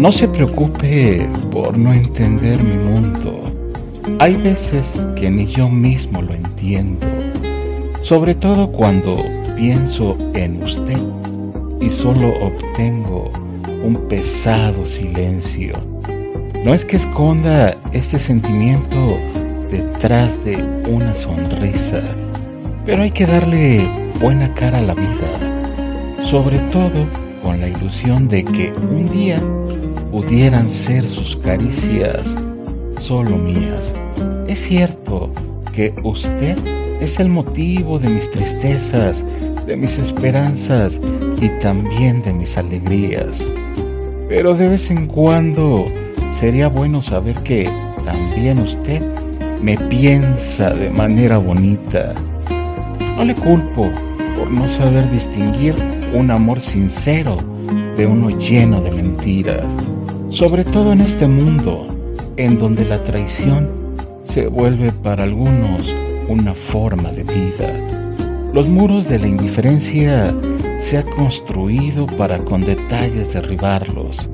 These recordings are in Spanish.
No se preocupe por no entender mi mundo. Hay veces que ni yo mismo lo entiendo, sobre todo cuando pienso en usted y solo obtengo un pesado silencio. No es que esconda este sentimiento detrás de una sonrisa, pero hay que darle buena cara a la vida, sobre todo con la ilusión de que un día pudieran ser sus caricias solo mías. Es cierto que usted es el motivo de mis tristezas, de mis esperanzas y también de mis alegrías. Pero de vez en cuando sería bueno saber que también usted me piensa de manera bonita. No le culpo por no saber distinguir un amor sincero de uno lleno de mentiras, sobre todo en este mundo en donde la traición se vuelve para algunos una forma de vida. Los muros de la indiferencia se ha construido para con detalles derribarlos.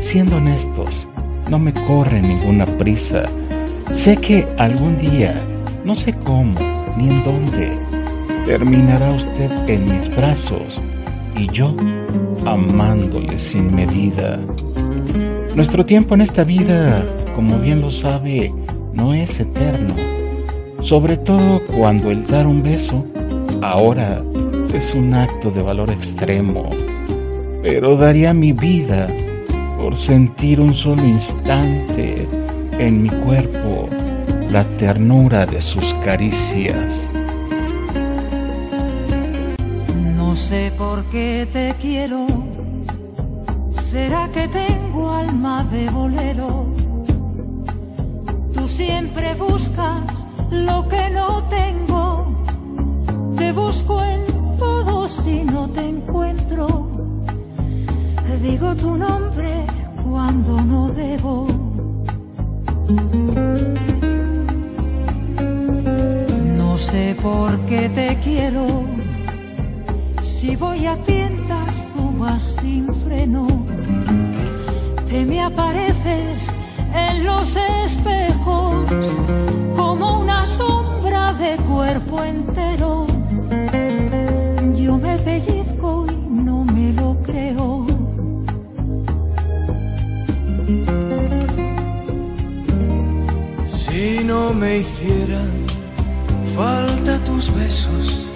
Siendo honestos, no me corre ninguna prisa. Sé que algún día, no sé cómo ni en dónde, terminará usted en mis brazos y yo amándole sin medida. Nuestro tiempo en esta vida, como bien lo sabe, no es eterno, sobre todo cuando el dar un beso ahora es un acto de valor extremo, pero daría mi vida por sentir un solo instante en mi cuerpo la ternura de sus caricias. No sé por qué te quiero, será que tengo alma de bolero. Tú siempre buscas lo que no tengo, te busco en todo si no te encuentro. Digo tu nombre cuando no debo. No sé por qué te quiero. Si voy a tiendas, sin freno. Te me apareces en los espejos como una sombra de cuerpo entero. Yo me pellizco y no me lo creo. Si no me hicieran falta tus besos,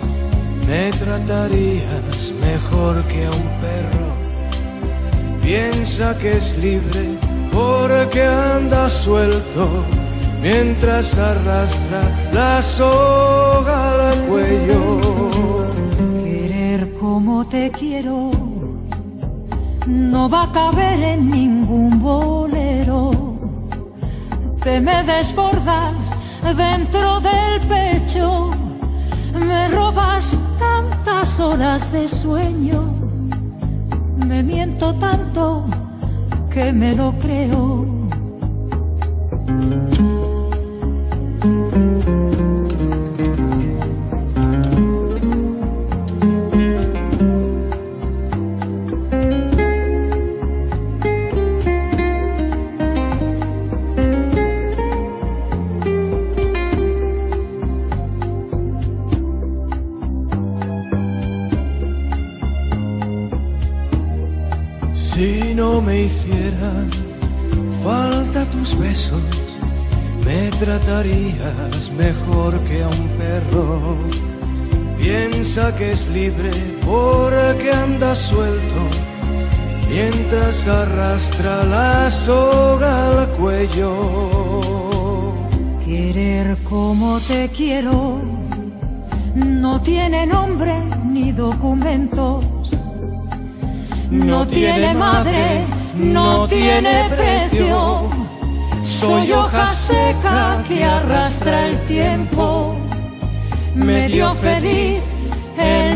me tratarías mejor que a un perro. Piensa que es libre porque anda suelto mientras arrastra la soga al cuello. Querer como te quiero no va a caber en ningún bolero. Te me desbordas dentro del pecho, me robas horas de sueño, me miento tanto que me lo creo. No me hicieran falta tus besos, me tratarías mejor que a un perro. Piensa que es libre porque anda suelto mientras arrastra la soga al cuello. Querer como te quiero no tiene nombre ni documentos. No tiene madre, no tiene precio. Soy hoja seca que arrastra el tiempo. Medio feliz en.